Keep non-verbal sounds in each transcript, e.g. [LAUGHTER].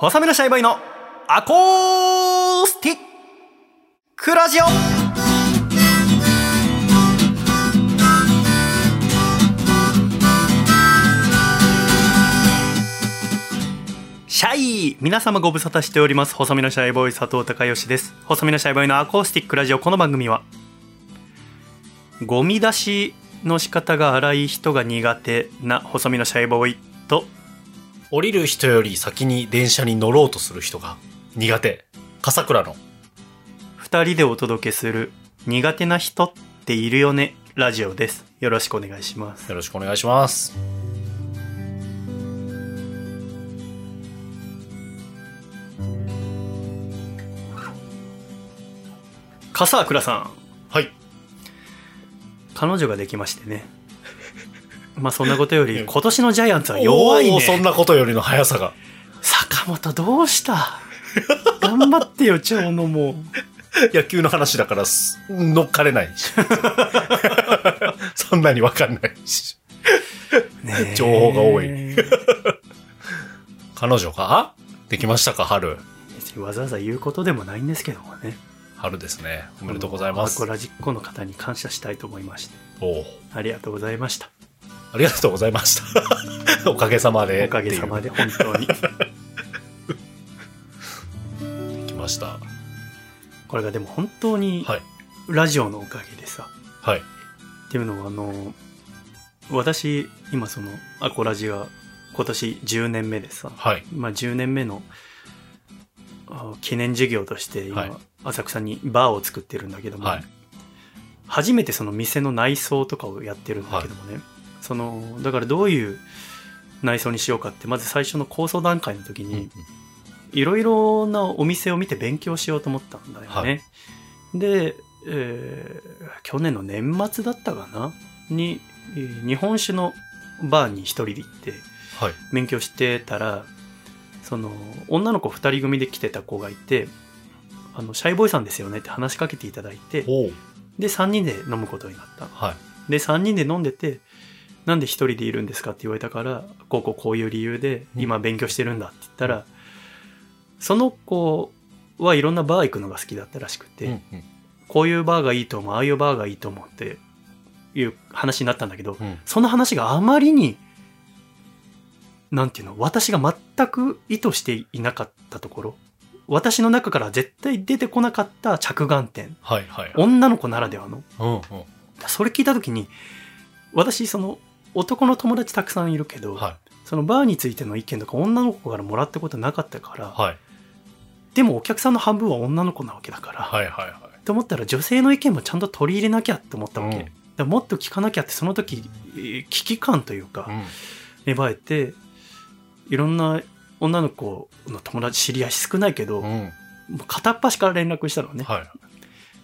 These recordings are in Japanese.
細身のシャイボーイのアコースティックラジオ。シャイ皆様ご無沙汰しております。細身のシャイボーイ佐藤孝義です。細身のシャイボーイのアコースティックラジオ。この番組はゴミ出しの仕方が荒い人が苦手な細身のシャイボーイと降りる人より先に電車に乗ろうとする人が苦手。笠倉の。2人でお届けする苦手な人っているよねラジオですよろしくお願いしますよろしくお願いします。笠倉さんはい。彼女ができましてねまあそんなことより今年のジャイアンツは弱いおーそんねなことよりの速さが。坂本どうした？頑張ってよ長野も野球の話だからす乗っかれないし。そんなにわかんないし。情報が多い彼女かできましたか春？わざわざ言うことでもないんですけどもね春ですね。おめでとうございますアコ。ラジッコの方に感謝したいと思いましてありがとうございましたありがとうございました。[LAUGHS] おかげさまで。おかげさまで本当にできました。これがでも本当にはい。ラジオのおかげでさ、はい。っていうのはあの私今そのアコラジが今年10年目でさ、はい。まあ、10年目のあ記念事業として今、はい浅草にバーを作ってるんだけども、はい初めてその店の内装とかをやってるんだけどもね、そのだからどういう内装にしようかってまず最初の構想段階の時に、いろいろなお店を見て勉強しようと思ったんだよね。で、えー去年の年末だったかな？に、えー日本酒のバーに一人で行ってはい。勉強してたら、その、女の子二人組で来てた子がいて、あの、シャイボーイさんですよねって話しかけていただいて、で、三人で飲むことになった。はい。で、三人で飲んでて、なんで一人でいるんですかって言われたから、こうこうこういう理由でうん今勉強してるんだって言ったら、その子はいろんなバー行くのが好きだったらしくて、うんうんこういうバーがいいと思う、ああいうバーがいいと思うっていう話になったんだけど、うんその話があまりに、なんていうの、私が全く意図していなかったところ、私の中から絶対出てこなかった着眼点、はいはい。女の子ならではの、うんうん。それ聞いた時に、私、その、男の友達たくさんいるけど、はい。そのバーについての意見とか女の子からもらったことなかったから、はい。でもお客さんの半分は女の子なわけだから、はいはいはい。と思ったら女性の意見もちゃんと取り入れなきゃって思ったわけ。うんだもっと聞かなきゃってその時えー危機感というかうん。芽生えていろんな女の子の友達知り合い少ないけど、もうん。う片っ端から連絡したのね。は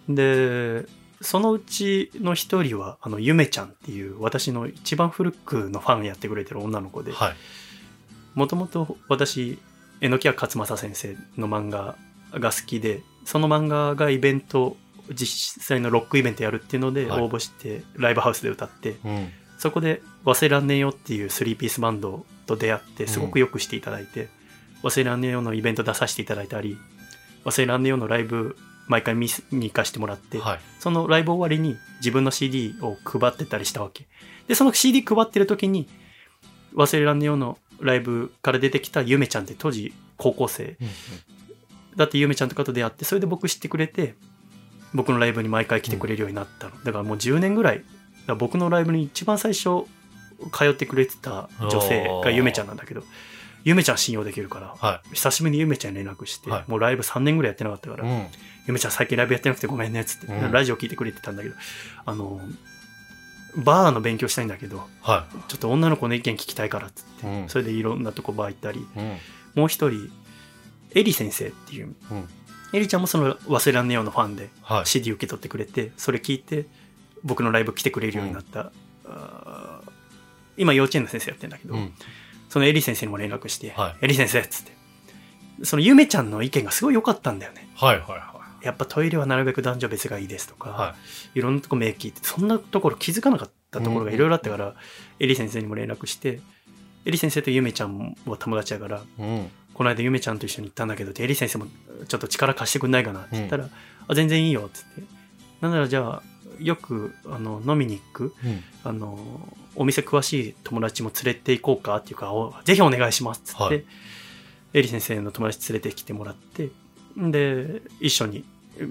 い。でそのうちの一人はあのゆめちゃんっていう私の一番古くのファンやってくれてる女の子ではい。もともと私榎谷勝正先生の漫画が好きでその漫画がイベント実際のロックイベントやるっていうのではい応募してライブハウスで歌って、うん。そこで「忘れらんねえよ」っていうスリーピースバンドと出会ってすごくよくしていただいて「忘れらんねえよ」のイベント出させていただいたり「忘れらんねえよ」のライブ毎回見に行かせてもらって、はい。そのライブ終わりに自分の CD を配ってたりしたわけ。で、その CD 配ってる時に、忘れらんねえよのライブから出てきたゆめちゃんって当時高校生。だってゆめちゃんとかと出会って、それで僕知ってくれて、僕のライブに毎回来てくれるようになったの。だからもう10年ぐらい、僕のライブに一番最初通ってくれてた女性がゆめちゃんなんだけど、ゆめちゃん信用できるから、は久しぶりにゆめちゃんに連絡して、はいもうライブ3年ぐらいやってなかったからい。、うん。ゆめちゃん最近ライブやってなくてごめんねっつって、うんラジオ聞いてくれてたんだけどあのバーの勉強したいんだけどはちょっと女の子の意見聞きたいからっつって、い。うん。それでいろんなとこバー行ったりうん。もう一人エリ先生っていううん。エリちゃんもその「忘れらんねえよ」のファンではい。CD 受け取ってくれてそれ聞いて僕のライブ来てくれるようになった、今幼稚園の先生やってんだけど、うん。そのエリ先生にも連絡して「はいエリ先生」っつってそのゆめちゃんの意見がすごい良かったんだよねはいはいはやっぱトイレはなるべく男女別がいいですとか、い。はい。いろんなとこ目聞いて、そんなところ気づかなかったところがいろいろあったから、エリ先生にも連絡して、エリ先生とゆめちゃんは友達やから、うん。この間ゆめちゃんと一緒に行ったんだけど、エリ先生もちょっと力貸してくんないかなって言ったら、あ、全然いいよって言って。なんならじゃあ、よくあの飲みに行く、うん。あの、お店詳しい友達も連れて行こうかっていうか、おぜひお願いしますっつって、はいエリ先生の友達連れてきてもらって、で、一緒に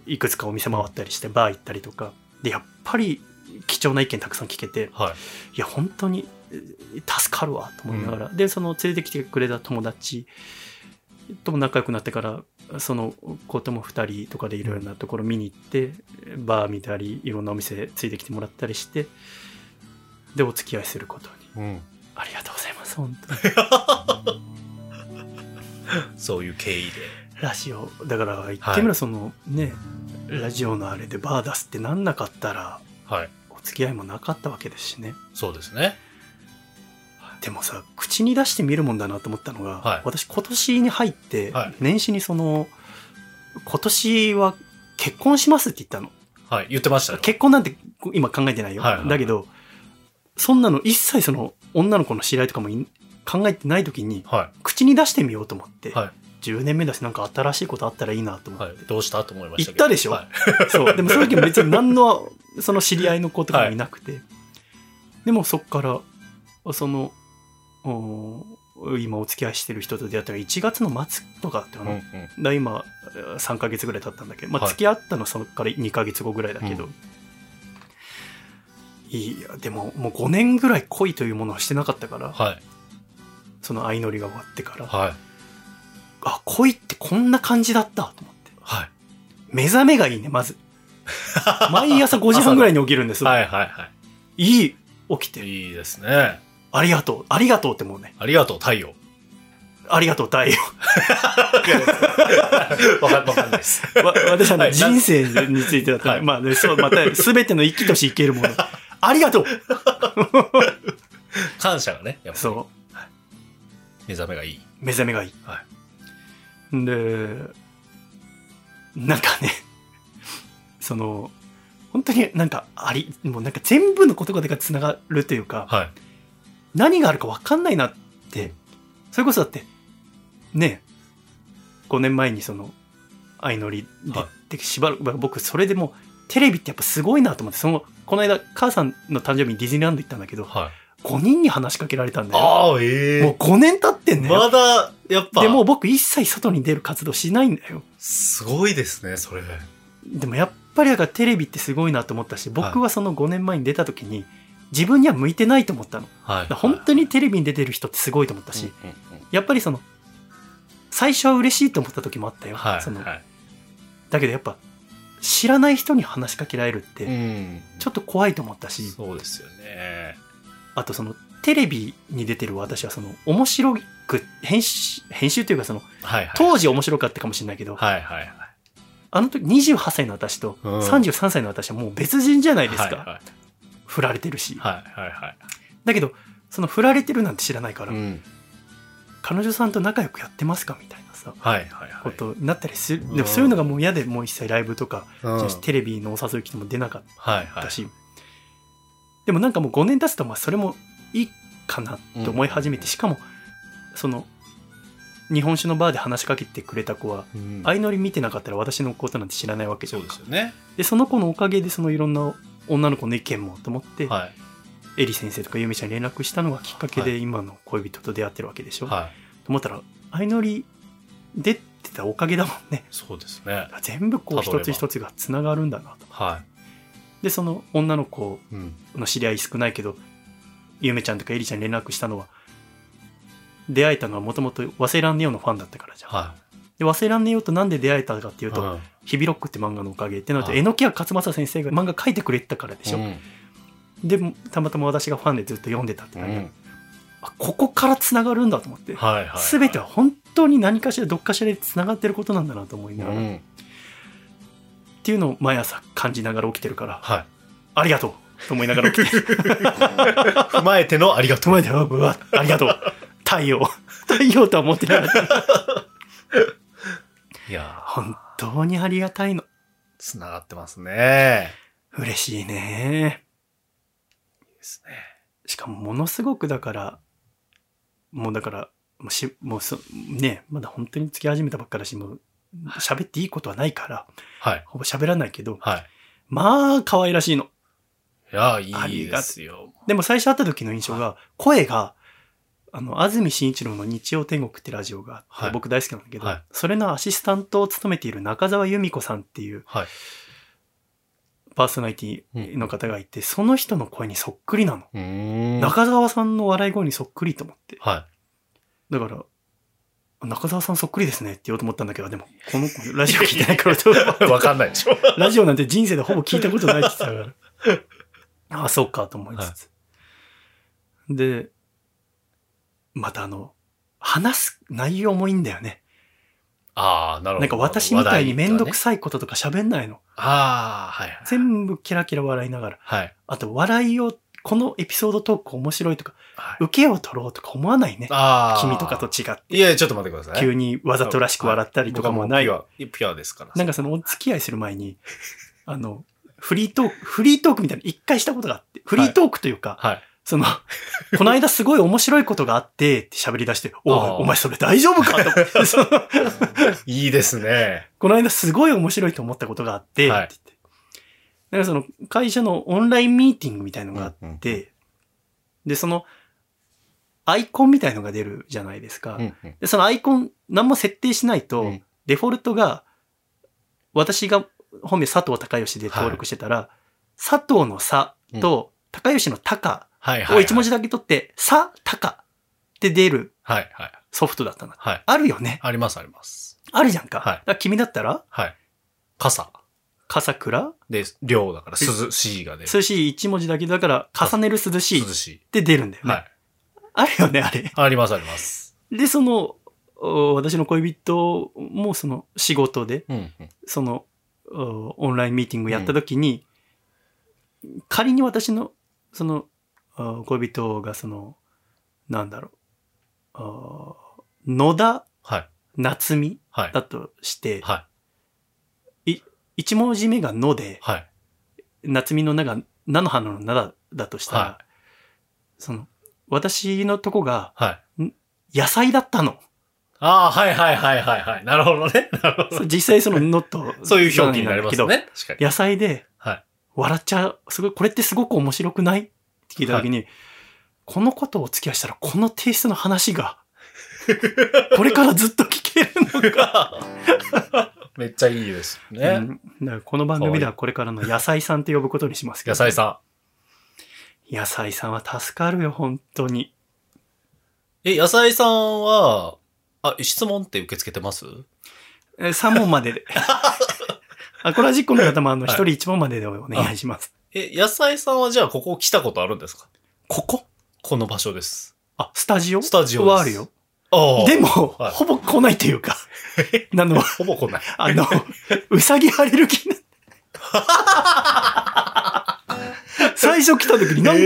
いくつかお店回ったりして、バー行ったりとか、で、やっぱり貴重な意見たくさん聞けて、はい。いや、本当にえ助かるわと思いながら、で、その連れてきてくれた友達とも仲良くなってから、その子とも2人とかでいろいろなところ見に行って、バー見たり、いろんなお店ついてきてもらったりして、で、お付き合いすることに。うん。ありがとうございます、本当に。[LAUGHS] そういう経緯で。ラジオ、だから言ってみればその、ね、ラジオのあれでバー出すってなんなかったら、はい。お付き合いもなかったわけですしね。そうですね。でもさ、口に出してみるもんだなと思ったのが、はい私今年に入ってはい、年始にその、今年は結婚しますって言ったの。はい。言ってましたよ。結婚なんて今考えてないよ。はいはいはいだけど、そんなの一切その女の子の知り合いとかもい考えてない時に、は口に出してみようと思って、い。はい。10年目だしなんか新しいことあったらいいなと思って。はい。どうしたと思いました。言ったでしょ？はい。[LAUGHS] そう。でもその時も別に何の、その知り合いの子とかもいなくて。でもそっから、その、お今お付き合いしてる人と出会ったのが1月の末とかだったかな。うんうん。今、3ヶ月ぐらい経ったんだけど、まあはい付き合ったのはそこから2ヶ月後ぐらいだけど、ういや、でももう5年ぐらい恋というものをしてなかったから、はい。その相乗りが終わってから、はい。あ、恋ってこんな感じだったと思って。はい。目覚めがいいね、まず。毎朝5時半ぐらいに起きるんですよ。[LAUGHS] はいはいはいいい、起きて。い。いいですね。ありがとう。ありがとうってもうね。ありがとう、太陽。ありがとう、太陽。[LAUGHS] わかわかんないです。わ私はね、はい人生についてだったら、はいまあね、そう、また、すべての生きとし生けるもの。ありがとう感謝がね、やっぱりそ目覚めがいい。う。目覚めがいい。はで、なんかね、その、本当になんかあり、もうなんか全部の言葉が繋がるというか、はい。何があるか分かんないなって、それこそだって、ね、5年前にその、相乗りで、はでしばらく、僕それでもう、テレビってやっぱすごいなと思って、その、この間、母さんの誕生日にディズニーランド行ったんだけど、はい。5人に話しかけられたんだよ。ああ、ええもう5年経ってんだよ。まだ、やっぱ、でもう僕一切外に出る活動しないんだよ。すごいですね、それ。でもやっぱりだからテレビってすごいなと思ったし、僕はその5年前に出た時に、自分には向いてないと思ったの。はい本当にテレビに出てる人ってすごいと思ったし、うんうんうんやっぱりその、最初は嬉しいと思った時もあったよ。はい。そのはい。だけどやっぱ、知らない人に話しかけられるって、んちょっと怖いと思ったし、そうですよね。あとその、テレビに出てる私はその、面白く、編集、編集というかその、はいはい。当時面白かったかもしれないけど、はいはいはい。あの時28歳の私とうん33歳の私はもう別人じゃないですか。はいはい振られてるし。はいはいはい。だけど、その振られてるなんて知らないから、うん。彼女さんと仲良くやってますかみたいなさ、はいはいはい。ことになったりする。うんでもそういうのがもう嫌でもう一切ライブとか、うんテレビのお誘い来ても出なかっ。たし、でもなんかもう5年経つとまあそれもいいかなと思い始めて、うんしかも、その、日本酒のバーで話しかけてくれた子は、うん相乗り見てなかったら私のことなんて知らないわけじゃそんですよね。でその子のおかげでそのいろんな女の子の意見もと思って、はい。エリ先生とかユミちゃんに連絡したのがきっかけでは今の恋人と出会ってるわけでしょ、はい。と思ったら相乗り出てたおかげだもんねそうですね。全部こう一つ一つがつながるんだなとはでその女の子い。うん。の知り合い少ないけどゆめちゃんとかエリちゃんに連絡したのは出会えたのはもともと「忘れらんねよ」のファンだったからじゃん、はで忘れらんねよとなんで出会えたかっていい。うと、うんヒビロックって漫画のおかげってなると、はい榎谷勝正先生が漫画書いてくれてたからでしょ、うんでたまたま私がファンでずっと読んでたってなる、うんあここからつながるんだと思って、はいはい。全ては本当に何かしらどっかしらでつながってることなんだなと思いながら、っうん。ていうのを毎朝感じながら起きてるからはい。ありがとうと思いながら起きてる [LAUGHS] 踏まえてのありがと友達でうわありがとう太陽太陽とは思ってなかったう。いやー、本当にありがたいのつながってますね。嬉しいねいいですね。しかもものすごくだからもうだからもうし、もうそ、ね、まだ本当に付き始めたばっかだし、もう、喋っていいことはないから、はい。ほぼ喋らないけど、はい。まあ、可愛らしいの。いや、あいいですよ。でも最初会った時の印象が、声が、あの、安住紳一郎の日曜天国ってラジオがあって、はい僕大好きなんだけど、はいそれのアシスタントを務めている中澤由美子さんっていうはい。パーソナリティの方がいて、その人の声にそっくりなの。中澤さんの笑い声にそっくりと思って。はだから、中澤さんそっくりですねって言おうと思ったんだけど、でも、この子ラジオ聞いてないからと、い。[LAUGHS] わかんないでしょ。ラジオなんて人生でほぼ聞いたことないって言ってたから。あ [LAUGHS] あ、そうかと思いつつ。で、またあの、話す内容もいいんだよね。ああ、なるほど。なんか私みたいにめんどくささいこととか喋んないの。ああ、はいはい。全部キラキラ笑いながら。はい。あと、笑いを、このエピソードトーク面白いとか、はい受けを取ろうとか思わないね。ああ。君とかと違って。いやいや、ちょっと待ってください。急にわざとらしく笑ったりとかもない。僕はもうピュア、ピュアですから。なんかそのお付き合いする前に、あの、フリートーク、フリートークみたいなの一回したことがあって、フリートークというか、はい。その、[LAUGHS] この間すごい面白いことがあって、って喋り出して、おお前それ大丈夫か？[LAUGHS] と。思って、そのいいですね。この間すごい面白いと思ったことがあって、はい。って言って。なんかその会社のオンラインミーティングみたいのがあって、で、その、アイコンみたいのが出るじゃないですか。うんうん。で、そのアイコン、何も設定しないと、うん。デフォルトが、私が本名佐藤孝義で登録してたら、佐藤の佐と、高義の高はいはい。を一文字だけ取って、佐高って出るはいはい。ソフトだったな。はい。あるよね。ありますあります。あるじゃんか。はいだ君だったら、はい。傘。笠倉で、量だから、涼しいが出る。涼しい一文字だけだから、重ねる涼しいっ涼して出るんだよい。ね。はい。あるよね、あれ。ありますあります。で、その、お私の恋人もその仕事で、うんうん。その、おオンラインミーティングやった時に、仮に私の、その、お恋人がその、なんだろう、お野田はい。夏美はい。だとして、はい。一文字目が野で、はい。夏美の名が菜の花の名だだとしたら、はその、私のとこがはい。野菜だったの。ああ、はいはいはいはいはい。なるほどね。[LAUGHS] なるほど。実際その野と、[LAUGHS] そういう表記になりますけど、ね。野菜ではい。笑っちゃう。すごい、これってすごく面白くないって聞いたときに、このことをお付き合いしたら、このテイストの話が、[LAUGHS] これからずっと聞けるのか。[LAUGHS] めっちゃいいですうね。んだからこの番組ではこれからの野菜さんって呼ぶことにしますけど、野菜さ野菜さんは助かるよ、本当に。ん。え、野菜さんは、あ、質問って受け付けてます？え3問までで。[LAUGHS] あ、これは実行の方もあの、はい一人一問まででお願いします。え、野菜さんはじゃあここ来たことあるんですか？ここ？この場所です。あ、スタジオ？スタジオですはあるよ。ああ。でも、はいほぼ来ないというか、[LAUGHS] あの、ほぼ来ない。あの、うさぎアレルギーな。[LAUGHS] 最初来た時になんか。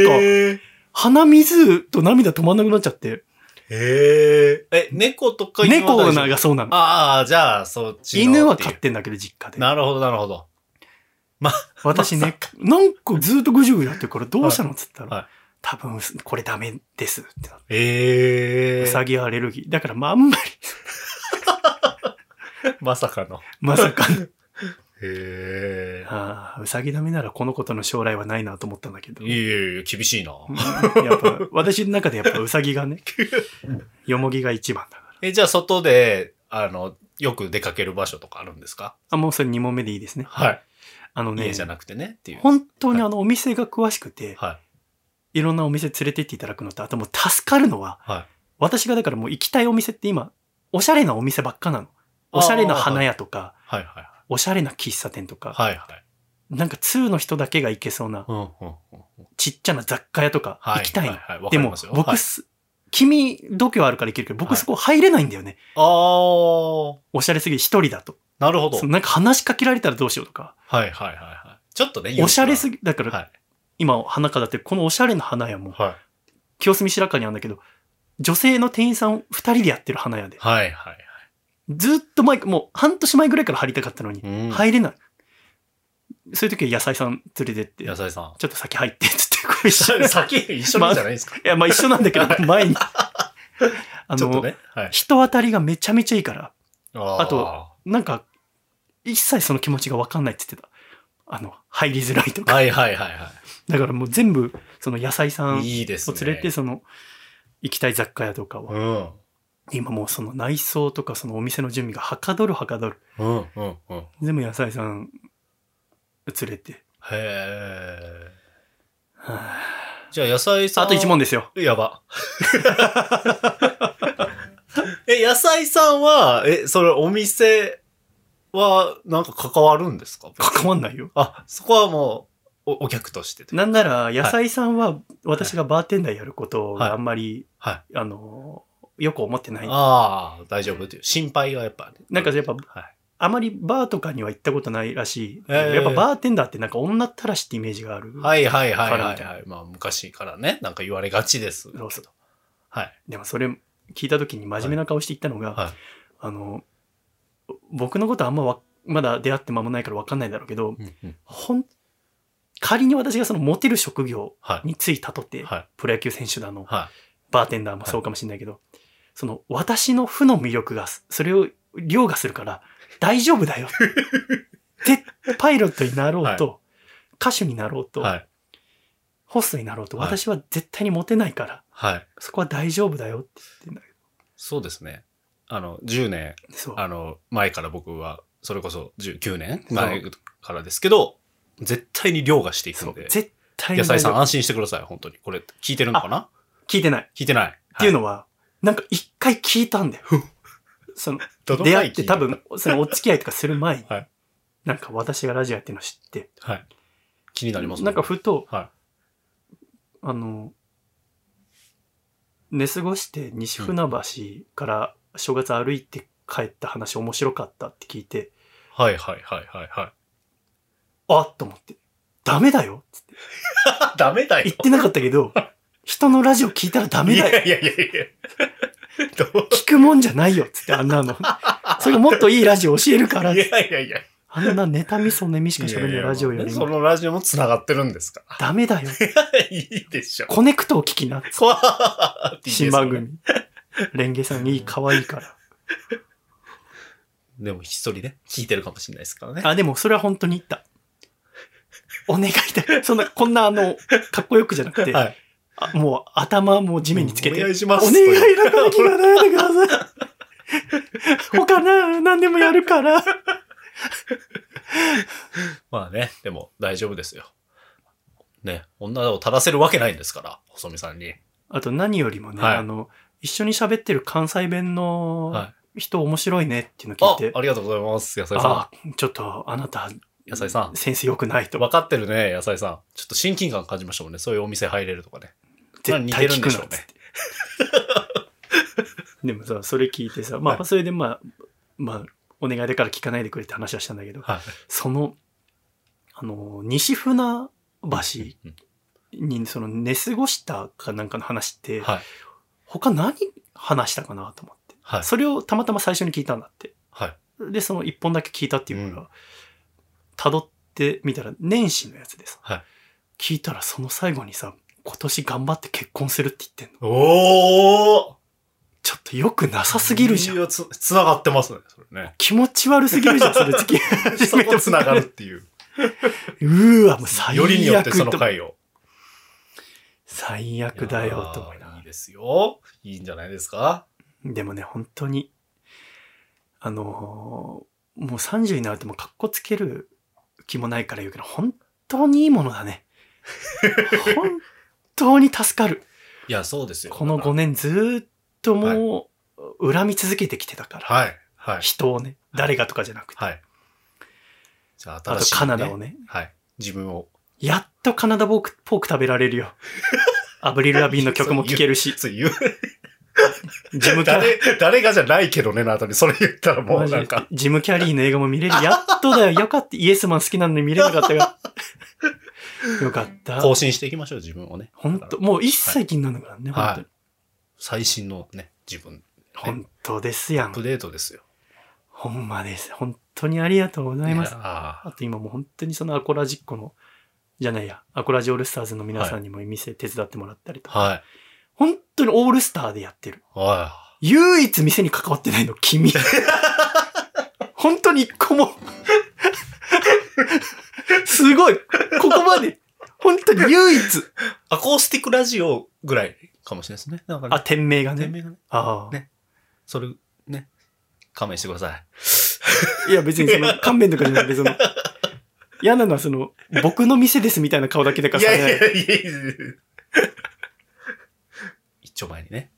鼻水と涙止まんなくなっちゃって、へえ。え、猫とか犬は猫大丈夫？がそうなの。ああ、じゃあ、そっちの犬は飼ってんだけど、実家で。なるほど、なるほど。[LAUGHS] 私ね、なんかずっとぐじゅぐじゅやってるから、どうしたのっつったら、はい多分、これダメですってなって。ええうさぎアレルギー。だから、まあ、あんまり、[LAUGHS] まさかの。まさかの。[LAUGHS] へえ。ああ、うさぎダメならこの子との将来はないなと思ったんだけど。いやいやいや、厳しいな。うんやっぱ、私の中でやっぱうさぎがね、よもぎが一番だから。え、じゃあ外で、あの、よく出かける場所とかあるんですか？あ、もうそれ2問目でいいですね。はい。あのね家、じゃなくてね、っていう。本当にあのお店が詳しくて、はい。いろんなお店連れてっていただくのと、あともう助かるのは、はい。私がだからもう行きたいお店って今、おしゃれなお店ばっかなの。おしゃれな花屋とか、はいはいおしゃれな喫茶店とか、はい。はいはい。なんか2の人だけが行けそうな。ちっちゃな雑貨屋とかはい。行きたいでも僕す、君度胸あるから行けるけど、僕そこ入れないんだよね。あー、おしゃれすぎて一人だと。なるほど。なんか話しかけられたらどうしようとか。はいはいはいはい。ちょっとね、おしゃれすぎ。ぎ、だから、はい。今花飾ってるこのおしゃれな花屋も、はい。清澄白河にあるんだけど、女性の店員さん二人でやってる花屋で。はいはいずっと前、もう半年前ぐらいから入りたかったのに、入れない。そういう時は野菜さん連れてって、野菜さん。ちょっと先入って、つって、こう一緒に。い [LAUGHS] 先、一緒なんじゃないですか。や、まあ一緒なんだけど、前に。[LAUGHS] あの、ね。はい。人当たりがめちゃめちゃいいから、ああと、なんか、一切その気持ちがわかんないって言ってた。あの、入りづらいとか。はいはいはいはだからもう全部、その野菜さんをい。いいですね。連れて、その、行きたい雑貨屋とかうは、ん。今もうその内装とかそのお店の準備がはかどるはかどる。うんうんうん。全部野菜さん連れて。へえ。はあじゃあ野菜さん。あと1問ですよ。やば。[LAUGHS] え、野菜さんは、え、それお店はなんか関わるんですか？関わんないよ。あ、そこはもう、おお客としてなんなら、野菜さんは私がバーテンダーやることはいがあんまり、はい。あの、よく思ってない。ああ、大丈夫という。心配がやっぱ、ね。なんかやっぱ、はい。あまりバーとかには行ったことないらしい。へーやっぱバーテンダーってなんか女ったらしってイメージがある。はいはいはいはいはい。まあ昔からね、なんか言われがちです。そうそうはい。でもそれ聞いた時に真面目な顔して言ったのが、はい。あの、僕のことあんまわまだ出会って間もないから分かんないだろうけど、うんうんほん、仮に私がそのモテる職業はい。についたとって、はい。プロ野球選手だの、はバーテンダーもそうかもしれないけど、その私の負の魅力が、それを凌駕するから大丈夫だよ。[LAUGHS] で、パイロットになろうと、歌手になろうい。と、はい。ホストになろうと、はい私は絶対にモテないから、はい。そこは大丈夫だよって言ってんだけそうですね。あの、10年。あの、前から僕は、それこそ19年前からですけど、絶対に凌駕していくんで。絶対に野菜さん安心してください、本当に。これ、聞いてるのかな？聞いてない。っ聞いてない。のていうのは、なんか一回聞いたんだよ。その、出会って多分、そのお付き合いとかする前に、はいなんか私がラジオやってるの知って、はい。気になりますねなんか、ふと、はあの、寝過ごして西船橋から正月歩いて帰った話面白かったって聞いて、い。はいはいはいはいはい。あっと思って、ダメだよつって [LAUGHS] ダメだよ。言ってなかったけど、人のラジオ聞いたらダメいだよやいやいやいや。どう？聞くもんじゃないよつってあんなの。[LAUGHS] それがもっといいラジオ教えるからい。やいやいや。あんなネタミソネミしか喋るラジオよりそものラジオも繋がってるんですか？ダメだよ。[LAUGHS] いいでしょ。コネクトを聞きな。怖って新番組。[LAUGHS] レンゲさんいい、可愛いから。でも一人ね、聞いてるかもしれないですからね。あ、でもそれは本当に言った。お願いだ。そんな、こんなあの、かっこよくじゃなくて、はい。あもう頭も地面につけて、お願いします。お願いだから聞かないでください。他な、何でもやるから。まあね、でも大丈夫ですよ。ね、女を正せるわけないんですから、細見さんに。あと何よりもね、はいあの、一緒に喋ってる関西弁のは人面白いねっていうのあ聞いて、ありがとうございます、野菜さあちょっとあなた、ん。野菜さん。センス良くないと。分かってるね、野菜さん。ちょっと親近感感じましたもんね。そういうお店入れるとかね。絶対似てるん聞くなっつっでしょうねて。でもさ、それ聞いてさ、まあ、はいそれでまあ、まあ、お願いだから聞かないでくれって話はしたんだけど、はい。その、あの、西船橋うんにその寝過ごしたかなんかの話って、はい。他何話したかなと思って。はい。それをたまたま最初に聞いたんだって。はい。で、その一本だけ聞いたっていうかうら、辿ってみたら年始のやつでさ、はい聞いたらその最後にさ、今年頑張って結婚するって言ってんの。おーちょっとよくなさすぎるじゃん。いやつ、つながってますね、それね。気持ち悪すぎるじゃん、それ付き合い始そめてこつながるっていう。うーわ、もう最悪よりによってそのと回を。最悪だよ、と思いなですよ。いいんじゃないですか？でもね、本当に、あのーもう30になるともう格好つける気もないから言うけど、本当にいいものだね。本当に助かる。[LAUGHS] いや、そうですよ。この5年ずーっともう、恨み続けてきてたから。はい。はい。人をね、誰がとかじゃなくて。はい。じゃあ、あと新しい、カナダを。ね。はい。自分を。やっとカナダポークポーク食べられるよ。アブリル・ラビンの曲も聴けるし、[LAUGHS] つい言う。ジムキャ誰、誰がじゃないけどね、の後にそれ言ったらもうなんか。ジム・キャリーの映画も見れる。やっとだよ。よかった。イエスマン好きなのに見れなかったが。[LAUGHS] よかった。更新していきましょう、自分をね。本当もう一切気になるからね、はい本当に。最新のね、自分。本当ですやんアップ。デートですよ。ほんまです。本当にありがとうございます。ああと今もう本当にそのアコラジっ子の、じゃないや、アコラジオールスターズの皆さんにも店手伝ってもらったりとか、はい。本当にオールスターでやってる。は唯一店に関わってないの、君。[LAUGHS] 本当に一個も。すごい。ここまで。本当に唯一。アコースティックラジオぐらいかもしれないですね。ねあ、店名がね。店名がね。ああ。ねそれ、ね。勘弁してください。いや、別にその、[LAUGHS] 勘弁とかじゃなくて、その、嫌なのはその、僕の店ですみたいな顔だけでかされない。いやいやいや一丁前にね。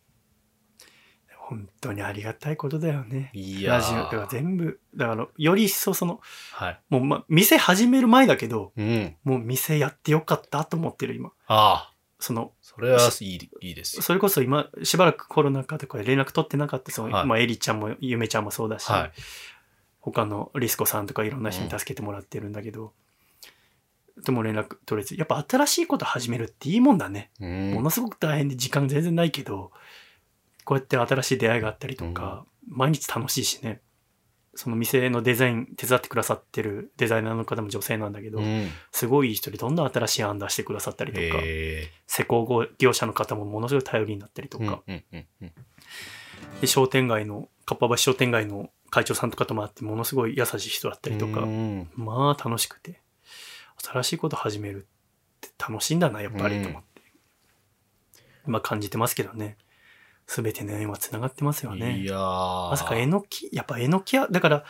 本当にありがたいことだよね。いやーラジオが全部、だから、より一層その、はい。もう、ま、店始める前だけど、うん。もう店やってよかったと思ってる、今。ああ、その、それはいい、いいですよ。それこそ今、しばらくコロナ禍でこれ連絡取ってなかった、その、はいまあ、エリちゃんも、ゆめちゃんもそうだし、はい他のリスコさんとかいろんな人に助けてもらってるんだけど、でも連絡取れず、やっぱ新しいこと始めるっていいもんだね。うんものすごく大変で時間全然ないけど、こうやって新しい出会いがあったりとか、毎日楽しいしね。その店のデザイン手伝ってくださってるデザイナーの方も女性なんだけど、うん。すごいいい人でどんどん新しい案出してくださったりとか、え施工業者の方もものすごい頼りになったりとえか、うんうんうんで商店街の、かっぱ橋商店街の会長さんとかとも会ってものすごい優しい人だったりとか、うんまあ楽しくて、新しいこと始めるって楽しいんだな、やっぱりと思って。まあ感じてますけどね。すべての縁は繋がってますよね。いやーまさかえのき、やっぱえのき屋、だから、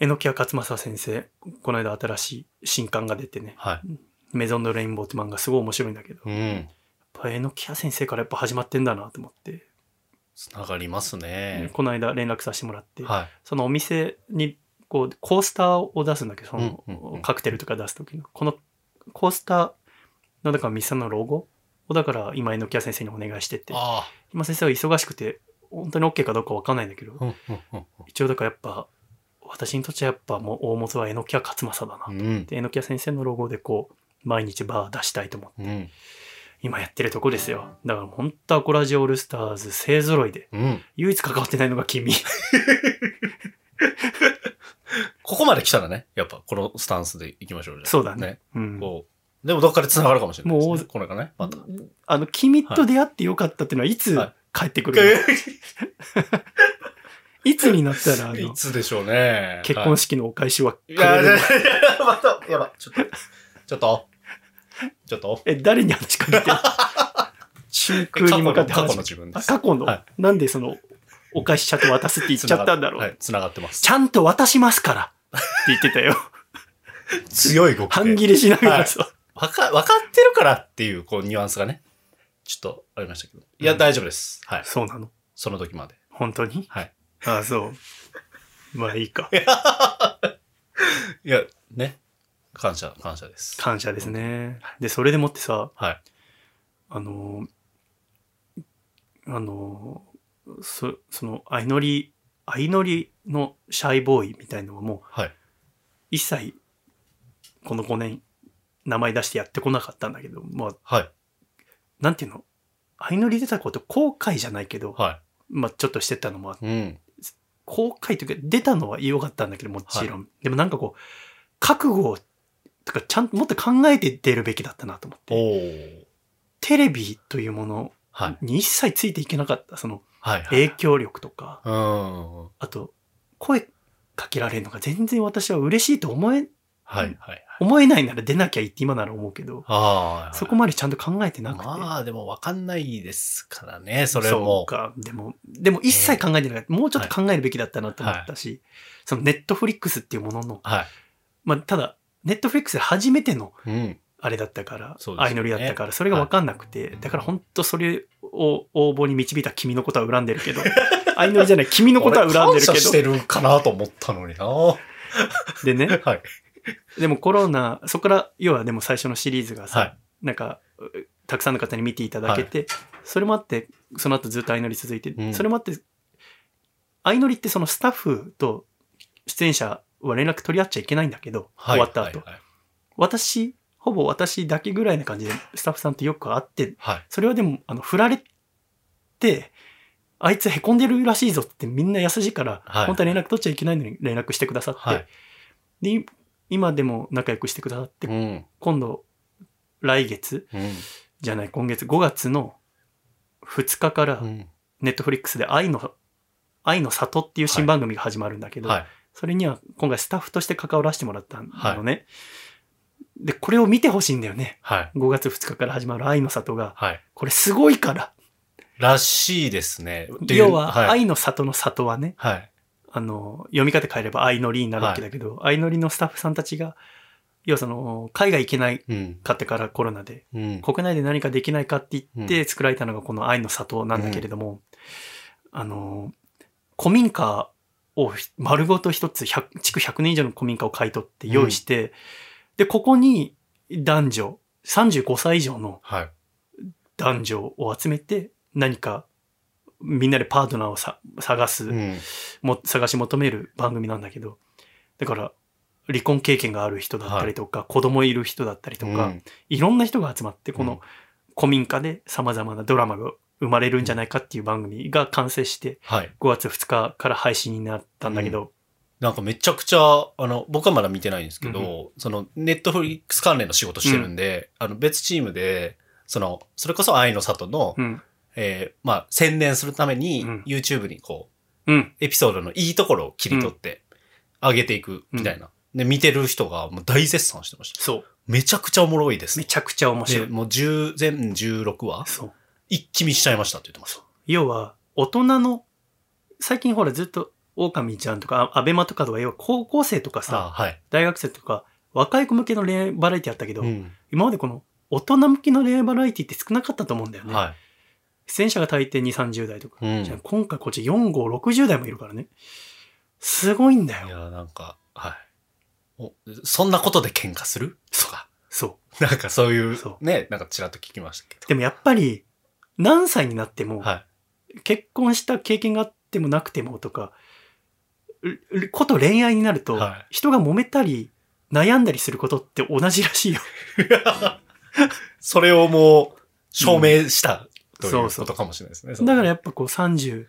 えのき屋勝正先生、この間新しい新刊が出てね、はい。メゾンドレインボーって漫画すごい面白いんだけど、やっうん。ぱえのき屋先生からやっぱ始まってんだなと思って、つながりますね。この間連絡させてもらって、はい。そのお店にこうコースターを出すんだけど、そのカクテルとか出す時の、このコースターのだから店のロゴ？をだから今榎谷先生にお願いしてて、あ今先生は忙しくて本当に OK かどうかわかんないんだけど、一応だからやっぱ私にとってはやっぱもう大元は榎谷勝正だな。うんうん。で榎谷先生のロゴでこう毎日バー出したいと思ってうん。今やってるとこですよ。だから本当アコラジオールスターズ勢揃いでうん。唯一関わってないのが君。[LAUGHS] ここまで来たらね、やっぱこのスタンスでいきましょうじゃあそうだね。うん。こう。でもどっかで繋がるかもしれないですね。もうこれがね、また。あの、君と出会ってよかったっていうのはいつはい帰ってくるの、[LAUGHS] いつになったら、あいの、つでしょうね。結婚式のお返しはくいいやまた、やば、ちょっと、ちょっと、ちょっと、え、誰に話しかけてる [LAUGHS] 中空に向かって過去の過去の話し自分です。あ過去の、はなんでその、お返しちゃんと渡すって言っちゃったんだろう？はい、繋がってます。ちゃんと渡しますからって言ってたよ。強い動きで。半切れしながらさ。わか、わかってるからっていう、こう、ニュアンスがね、ちょっとありましたけど。いや、うん大丈夫です。はい。そうなの？その時まで。本当に？はい。ああ、そう。まあいいか。[LAUGHS] いや、ね。感謝、感謝です。感謝ですね。で、それでもってさ、はい。あのーあのーそ、その、相乗り、相乗りのシャイボーイみたいのはもう、はい。一切、この5年、名前出してやってこなかったんだけど、まあ、はい。なんていうの？相乗り出たこと後悔じゃないけど、はまあちょっとしてたのもあって、い。うん。後悔というか、出たのは良かったんだけど、もちろん。でもなんかこう、覚悟を、とか、ちゃんともっと考えて出るべきだったなと思っおて。ー。テレビというものはい。に一切ついていけなかった、その、はい。影響力とか、うん。あと、声かけられるのが全然私は嬉しいと思え、はい。はい。思えないなら出なきゃいいって今なら思うけど、ああ。そこまでちゃんと考えてなくて。まあ、でも分かんないですからね、それそうも。か。でも、でも一切考えてなかった。もうちょっと考えるべきだったなと思ったし、そのネットフリックスっていうものの、はい。まあ、ただ、ネットフリックスで初めてのうん。あれだったから、相乗りだったから、それが分かんなくて、だから本当それを応募に導いた君のことは恨んでるけど、[LAUGHS] 相乗りじゃない、君のことは恨んでる俺感謝けしてるかなと思ったのにな。はど、でね、い。でもコロナ、そこから、要はでも最初のシリーズがさ、はい。なんか、うたくさんの方に見ていただけて、それもあって、その後ずっと相乗り続いて、うんそれもあって、相乗りってそのスタッフと出演者は連絡取り合っちゃいけないんだけど、はい。終わった後、はい。はい私、ほぼ私だけぐらいな感じでスタッフさんとよく会って、はい。それはでも、あの、振られて、あいつ凹んでるらしいぞってみんな優しいから、はい本当は連絡取っちゃいけないのに連絡してくださって、はい。で今でも仲良くしてくださって、うん。今度、来月うん。じゃない、今月5月の2日からうん。ネットフリックスで愛の、愛の里っていう新番組が始まるんだけど、はい。それには今回スタッフとして関わらせてもらったのね。で、これを見てほしいんだよね。はい。5月2日から始まる愛の里が。はい。これすごいから。らしいですね。要は、はい。愛の里の里はね、はい。あの、読み方変えれば愛のりになるわけだけど、愛のりのスタッフさんたちが、要はその、海外行けないうん。かってからコロナで、うん。国内で何かできないかって言って作られたのがこの愛の里なんだけれども、あの、古民家を丸ごと一つ、100築100年以上の古民家を買い取って用意して、で、ここに男女、35歳以上のはい。男女を集めて何かみんなでパートナーをさ探す、うん。も探し求める番組なんだけど、だから離婚経験がある人だったりとか、子供いる人だったりとか、うんいろんな人が集まって、こうんの古民家で様々なドラマが生まれるんじゃないかっていう番組が完成して、はい。5月2日から配信になったんだけど、なんかめちゃくちゃ、あの、僕はまだ見てないんですけど、その、ネットフリックス関連の仕事してるんで、あの、別チームで、その、それこそ愛の里の、うん、えーまあ、宣伝するために、うん YouTube にこうん、う、エピソードのいいところを切り取って、上げていく、みたいな。で、見てる人がもう大絶賛してました。そう。めちゃくちゃおもろいですめ。ちゃくちゃ面白で、い。もう10、全16話そう。一気見しちゃいましたって言ってました。要は、大人の、最近ほらずっと、狼ちゃんとか、アベマとかとか、要は高校生とかさ、あはい。大学生とか、若い子向けの恋愛バラエティあったけど、うん。今までこの大人向きの恋愛バラエティって少なかったと思うんだよね。は出演者が大抵2、30代とか。い。うん。じゃあ今回こっち4、5、60代もいるからね。すごいんだよ。いや、なんか、はい。お、そんなことで喧嘩する？とか。そう。なんかそういう、そね、なんかちらっと聞きましたけど。でもやっぱり、何歳になっても、はい。結婚した経験があってもなくてもとか、うこと恋愛になると、はい。人が揉めたり、悩んだりすることって同じらしいよ。[LAUGHS] それをもう、証明した、というそうそう。ことかもしれないですね。だからやっぱこう30、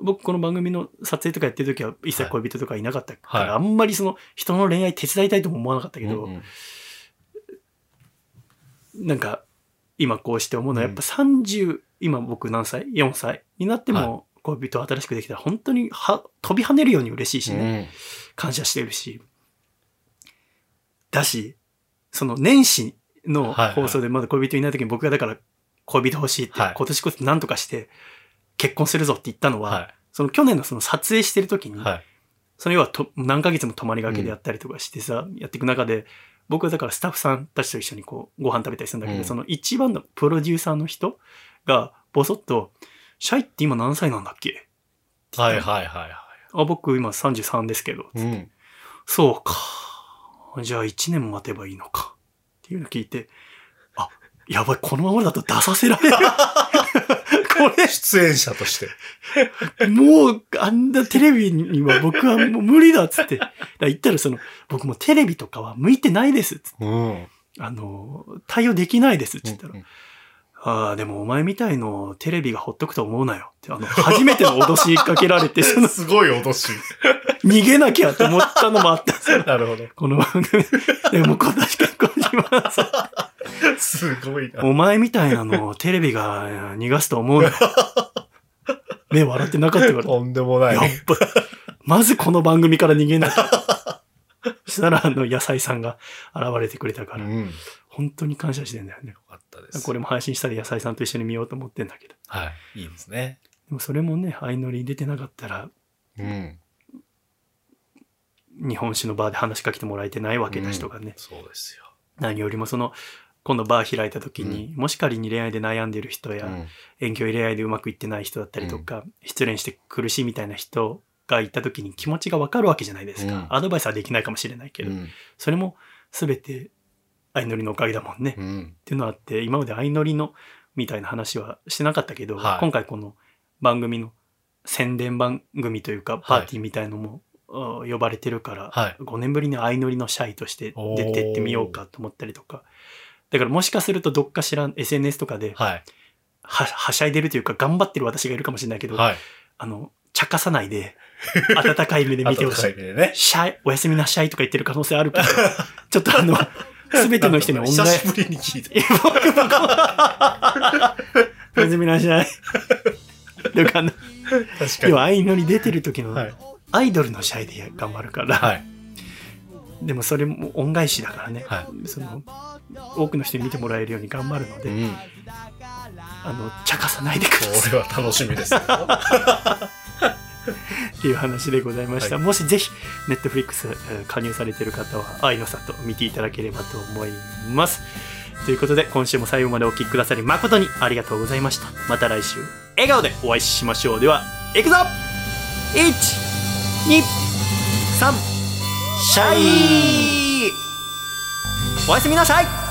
僕この番組の撮影とかやってる時は一切恋人とかいなかったから、はい。あんまりその人の恋愛手伝いたいとも思わなかったけど、うんうん。なんか今こうして思うのはうん。やっぱ30、今僕何歳 ?4 歳になっても恋人新しくできたら本当には飛び跳ねるように嬉しいしね、感謝してるし。だし、その年始の放送でまだ恋人いない時に僕がだから恋人欲しいって、はい。今年こそ何とかして結婚するぞって言ったのは、はその去年のその撮影してる時に。その要はと何ヶ月も泊まりがけでやったりとかしてさ、やっていく中で、僕はだからスタッフさんたちと一緒にこう、ご飯食べたりするんだけど、うんその一番のプロデューサーの人が、ボソッと、シャイって今何歳なんだっけ？はいはいはいはあ、僕今33ですけど。い。うん。そうか。じゃあ1年待てばいいのか。っていうのを聞いて、あ、やばい、このままだと出させられる。[LAUGHS] こ出演者として。れ、もう、あんなテレビには僕はもう無理だっつって。言ったらその、僕もテレビとかは向いてないですっつって。うん。あの、対応できないですって言ったら、うんああ、でもお前みたいのテレビがほっとくと思うなよって、あの、初めての脅しかけられて、[LAUGHS] その、すごい脅し。逃げなきゃと思ったのもあったんですよ。[LAUGHS] なるほど。この番組。でも今年結婚します。すごいな。お前みたいなのをテレビが逃がすと思うなよ。[LAUGHS] 目笑ってなかったから。とんでもないやっ。ぱ、まずこの番組から逃げなきゃ。そしたら、あの、野菜さんが現れてくれたから、うん。よ本当に感謝してんだよね。かったです。これも配信したら野菜さんと一緒に見ようと思ってんだけど。はい。いいですね。でもそれもね、相乗りに出てなかったら、うん。日本酒のバーで話しかけてもらえてないわけだ人がね。そうですよ。何よりもその、今度バー開いた時に、もし仮に恋愛で悩んでる人や、うん。遠距離恋愛でうまくいってない人だったりとか、失恋して苦しいみたいな人がいた時に気持ちがわかるわけじゃないですか。うんアドバイスはできないかもしれないけど、うん。それも全て相乗りのおかげだもんね。っうん。ていうのはあって、今まで相乗りのみたいな話はしてなかったけど、はい今回この番組の宣伝番組というか、パーティーみたいのも、あ呼ばれてるから、はい。5年ぶりに相乗りのシャイとして出てってみようかと思ったりとか。だからもしかするとどっかしらん SNS とかではい。ははしゃいでるというか頑張ってる私がいるかもしれないけど、はい。あの、茶化さないで、温かい目で見てほしい。ね。シャイ、おやすみなシャイとか言ってる可能性あるけど、[LAUGHS] ちょっとあの、すべての人に恩久返しぶりに聞いた。[LAUGHS] おやすみなシャイ。だから確かでも相乗り出てる時のはい。アイドルの試合で頑張るから、はい。でもそれも恩返しだからね、はその多くの人に見てもらえるように頑張るので、うん。あの茶化さないでください。これは楽しみですよ。[LAUGHS] っていう話でございました、はい。もしぜひネットフリックス加入されている方は愛の里見ていただければと思います。ということで今週も最後までお聴きくださり誠にありがとうございました。また来週。笑顔でお会いしましょう。ではいくぞ2、3シャイ。おやすみなさい。